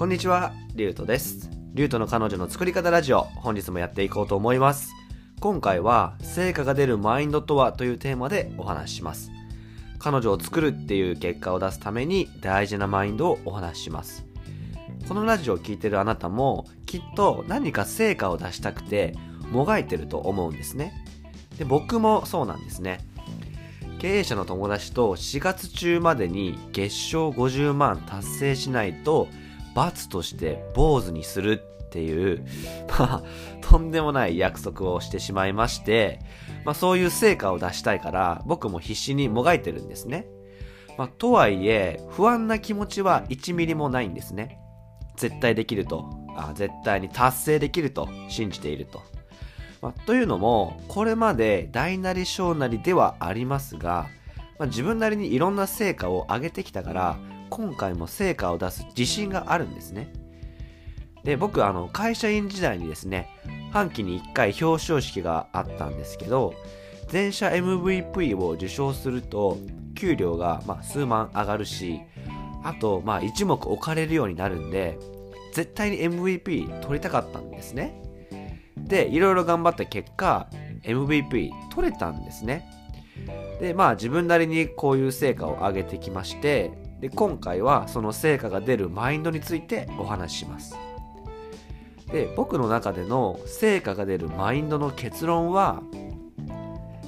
こんにちは、リュウトです。リュウトの彼女の作り方ラジオ、本日もやっていこうと思います。今回は、成果が出るマインドとはというテーマでお話しします。彼女を作るっていう結果を出すために大事なマインドをお話しします。このラジオを聴いてるあなたも、きっと何か成果を出したくて、もがいてると思うんですね。で、僕もそうなんですね。経営者の友達と4月中までに月賞50万達成しないと罰として坊主にするっていう、まあ、とんでもない約束をしてしまいまして、まあそういう成果を出したいから僕も必死にもがいてるんですね。まあとはいえ、不安な気持ちは1ミリもないんですね。絶対できると、あ絶対に達成できると信じていると。まあ、というのも、これまで大なり小なりではありますが、まあ、自分なりにいろんな成果を上げてきたから、今回も成果を出す自信があるんですね。で、僕、あの、会社員時代にですね、半期に1回表彰式があったんですけど、全社 MVP を受賞すると、給料が、ま、数万上がるし、あと、まあ、一目置かれるようになるんで、絶対に MVP 取りたかったんですね。で、いろいろ頑張った結果、MVP 取れたんですね。で、まあ自分なりにこういう成果を上げてきまして、で、今回はその成果が出るマインドについてお話しします。で、僕の中での成果が出るマインドの結論は、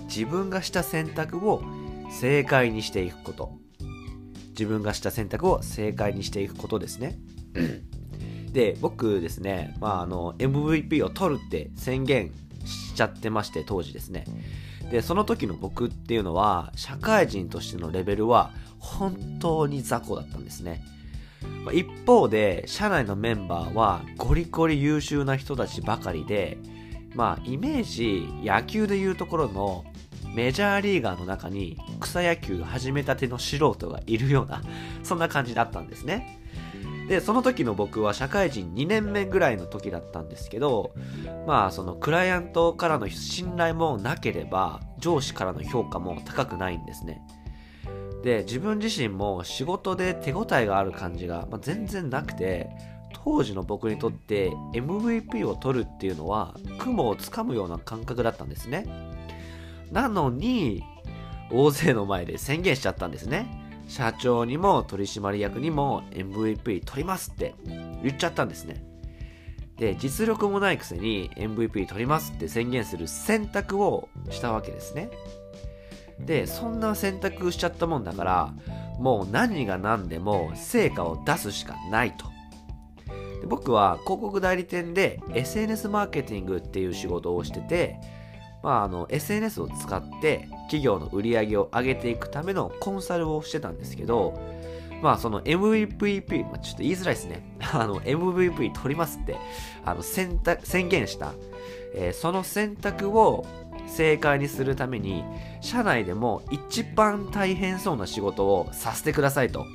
自分がした選択を正解にしていくこと。自分がした選択を正解にしていくことですね。で、僕ですね、まあ、あの、MVP を取るって宣言しちゃってまして、当時ですね。で、その時の僕っていうのは、社会人としてのレベルは、本当に雑魚だったんですね。ま一方で、社内のメンバーは、ゴリゴリ優秀な人たちばかりで、まあ、イメージ、野球でいうところの、メジャーリーガーの中に草野球始めたての素人がいるような、そんな感じだったんですね。で、その時の僕は社会人2年目ぐらいの時だったんですけど、まあそのクライアントからの信頼もなければ、上司からの評価も高くないんですね。で、自分自身も仕事で手応えがある感じが、まあ、全然なくて、当時の僕にとって MVP を取るっていうのは雲をつかむような感覚だったんですね。なのに、大勢の前で宣言しちゃったんですね。社長にも取締役にも MVP 取りますって言っちゃったんですね。で、実力もないくせに MVP 取りますって宣言する選択をしたわけですね。で、そんな選択しちゃったもんだから、もう何が何でも成果を出すしかないと。で僕は広告代理店で SNS マーケティングっていう仕事をしてて、まあ、あの SNS を使って企業の売り上げを上げていくためのコンサルをしてたんですけど、まあその MVP、まあ、ちょっと言いづらいですね。あの MVP 取りますってあの選択宣言した、えーその選択を正解にするために社内でも一番大変そうな仕事をさせてくださいと。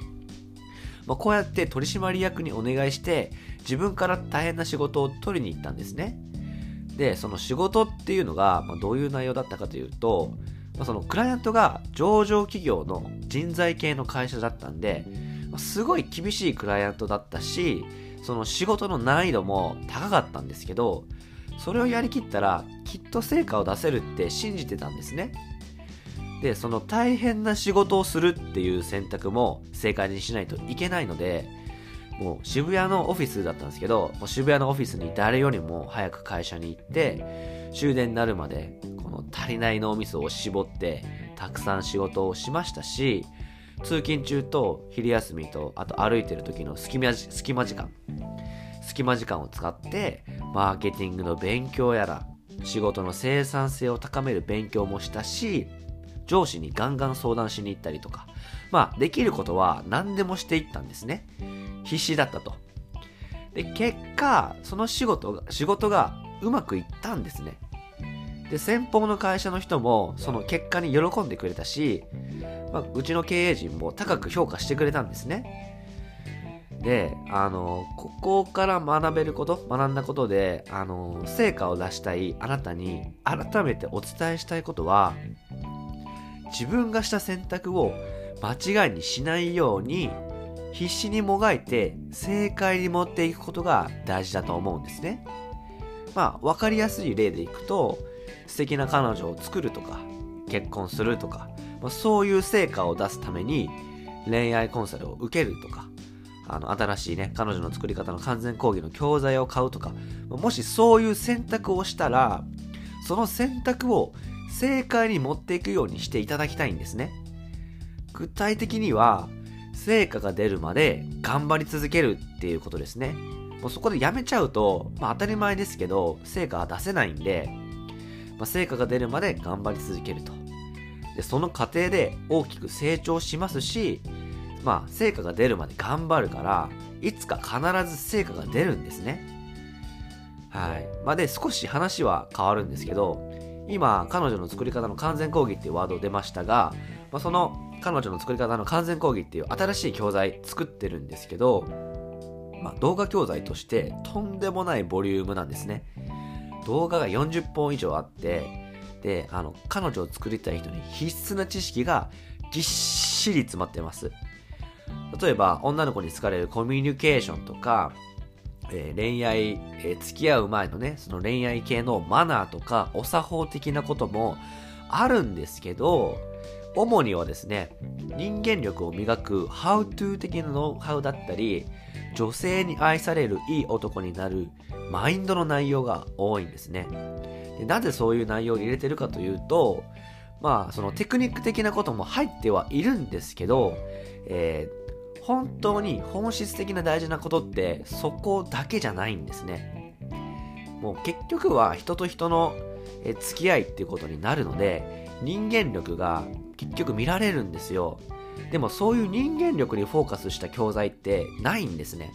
まあ、こうやって取締役にお願いして自分から大変な仕事を取りに行ったんですね。で、その仕事っていうのが、まあ、どういう内容だったかというと、まあ、そのクライアントが上場企業の人材系の会社だったんで、まあすごい厳しいクライアントだったし、その仕事の難易度も高かったんですけど、それをやりきったらきっと成果を出せるって信じてたんですね。で、その大変な仕事をするっていう選択も正解にしないといけないので、もう渋谷のオフィスだったんですけど、もう渋谷のオフィスに誰よりも早く会社に行って、終電になるまで、この足りない脳みそを絞って、たくさん仕事をしましたし、通勤中と昼休みと、あと歩いてる時の隙間隙間時間、隙間時間を使って、マーケティングの勉強やら、仕事の生産性を高める勉強もしたし、上司にガンガン相談しに行ったりとか、まあ、できることは何でもしていったんですね。必死だったと。で、結果、その仕事が、仕事がうまくいったんですね。で、先方の会社の人も、その結果に喜んでくれたし、まあ、うちの経営陣も高く評価してくれたんですね。で、あの、ここから学べること、学んだことで、あの、成果を出したいあなたに改めてお伝えしたいことは、自分がした選択を間違いにしないように必死にもがいて正解に持っていくことが大事だと思うんですね。まあ、わかりやすい例でいくと、素敵な彼女を作るとか、結婚するとか、まあ、そういう成果を出すために恋愛コンサルを受けるとか、あの、新しいね、彼女の作り方の完全講義の教材を買うとか、もしそういう選択をしたら、その選択を正解に持っていくようにしていただきたいんですね。具体的には、成果が出るまで頑張り続けるっていうことですね。もうそこでやめちゃうと、まあ当たり前ですけど、成果は出せないんで、まあ、成果が出るまで頑張り続けると。で、その過程で大きく成長しますし、まあ、成果が出るまで頑張るから、いつか必ず成果が出るんですね。はい。まあ、で、少し話は変わるんですけど、今、彼女の作り方の完全講義っていうワード出ましたが、まあ、その彼女の作り方の完全講義っていう新しい教材作ってるんですけど、まあ、動画教材としてとんでもないボリュームなんですね。動画が40本以上あって、で、あの、彼女を作りたい人に必須な知識がぎっしり詰まってます。例えば、女の子に好かれるコミュニケーションとか、えー、恋愛、えー、付き合う前のね、その恋愛系のマナーとか、お作法的なこともあるんですけど、主にはですね、人間力を磨く How to 的なノウハウだったり、女性に愛されるいい男になるマインドの内容が多いんですね。でなぜそういう内容を入れてるかというと、まあ、そのテクニック的なことも入ってはいるんですけど、えー、本当に本質的な大事なことってそこだけじゃないんですね。もう結局は人と人の付き合いっていうことになるので、人間力が結局見られるんですよ。でもそういう人間力にフォーカスした教材ってないんですね。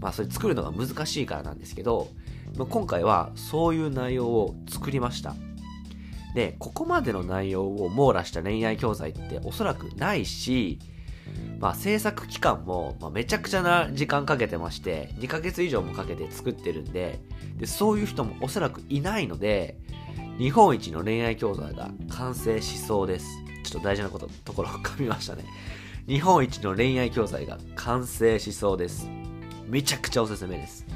まあそれ作るのが難しいからなんですけど、今回はそういう内容を作りました。で、ここまでの内容を網羅した恋愛教材っておそらくないし、まあ制作期間も、めちゃくちゃな時間かけてまして、2ヶ月以上もかけて作ってるんで、でそういう人もおそらくいないので、日本一の恋愛教材が完成しそうです。ちょっと大事なこと、ところを噛みましたね。日本一の恋愛教材が完成しそうです。めちゃくちゃおすすめです。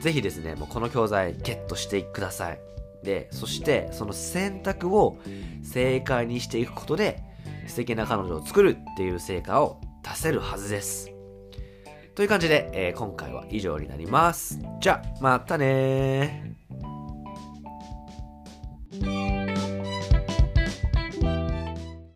ぜひですね、もうこの教材ゲットしてください。で、そしてその選択を正解にしていくことで素敵な彼女を作るっていう成果を出せるはずです。という感じで、えー、今回は以上になります。じゃ、またね